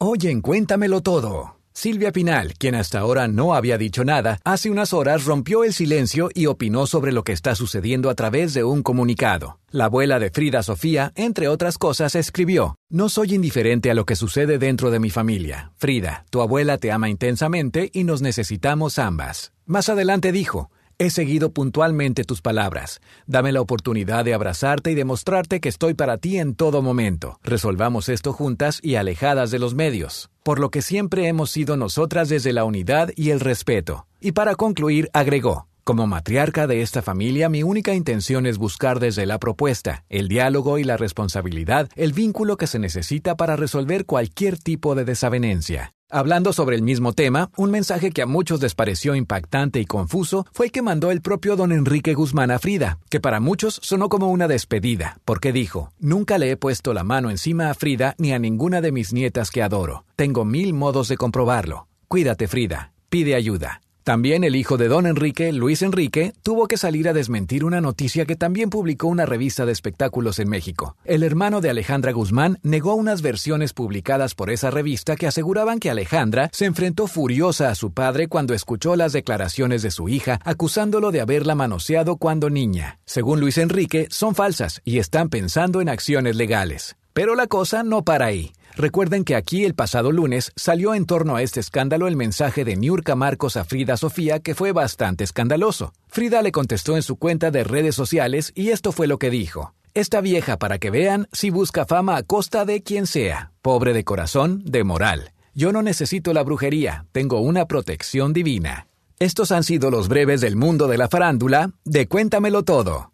Oye, cuéntamelo todo. Silvia Pinal, quien hasta ahora no había dicho nada, hace unas horas rompió el silencio y opinó sobre lo que está sucediendo a través de un comunicado. La abuela de Frida Sofía, entre otras cosas, escribió, No soy indiferente a lo que sucede dentro de mi familia. Frida, tu abuela te ama intensamente y nos necesitamos ambas. Más adelante dijo, He seguido puntualmente tus palabras. Dame la oportunidad de abrazarte y demostrarte que estoy para ti en todo momento. Resolvamos esto juntas y alejadas de los medios, por lo que siempre hemos sido nosotras desde la unidad y el respeto. Y para concluir, agregó, como matriarca de esta familia, mi única intención es buscar desde la propuesta, el diálogo y la responsabilidad el vínculo que se necesita para resolver cualquier tipo de desavenencia. Hablando sobre el mismo tema, un mensaje que a muchos les pareció impactante y confuso fue el que mandó el propio don Enrique Guzmán a Frida, que para muchos sonó como una despedida, porque dijo, Nunca le he puesto la mano encima a Frida ni a ninguna de mis nietas que adoro. Tengo mil modos de comprobarlo. Cuídate, Frida. Pide ayuda. También el hijo de don Enrique, Luis Enrique, tuvo que salir a desmentir una noticia que también publicó una revista de espectáculos en México. El hermano de Alejandra Guzmán negó unas versiones publicadas por esa revista que aseguraban que Alejandra se enfrentó furiosa a su padre cuando escuchó las declaraciones de su hija acusándolo de haberla manoseado cuando niña. Según Luis Enrique, son falsas y están pensando en acciones legales. Pero la cosa no para ahí. Recuerden que aquí el pasado lunes salió en torno a este escándalo el mensaje de Niurka Marcos a Frida Sofía que fue bastante escandaloso. Frida le contestó en su cuenta de redes sociales y esto fue lo que dijo. Esta vieja, para que vean, si busca fama a costa de quien sea, pobre de corazón, de moral. Yo no necesito la brujería, tengo una protección divina. Estos han sido los breves del mundo de la farándula, de Cuéntamelo Todo.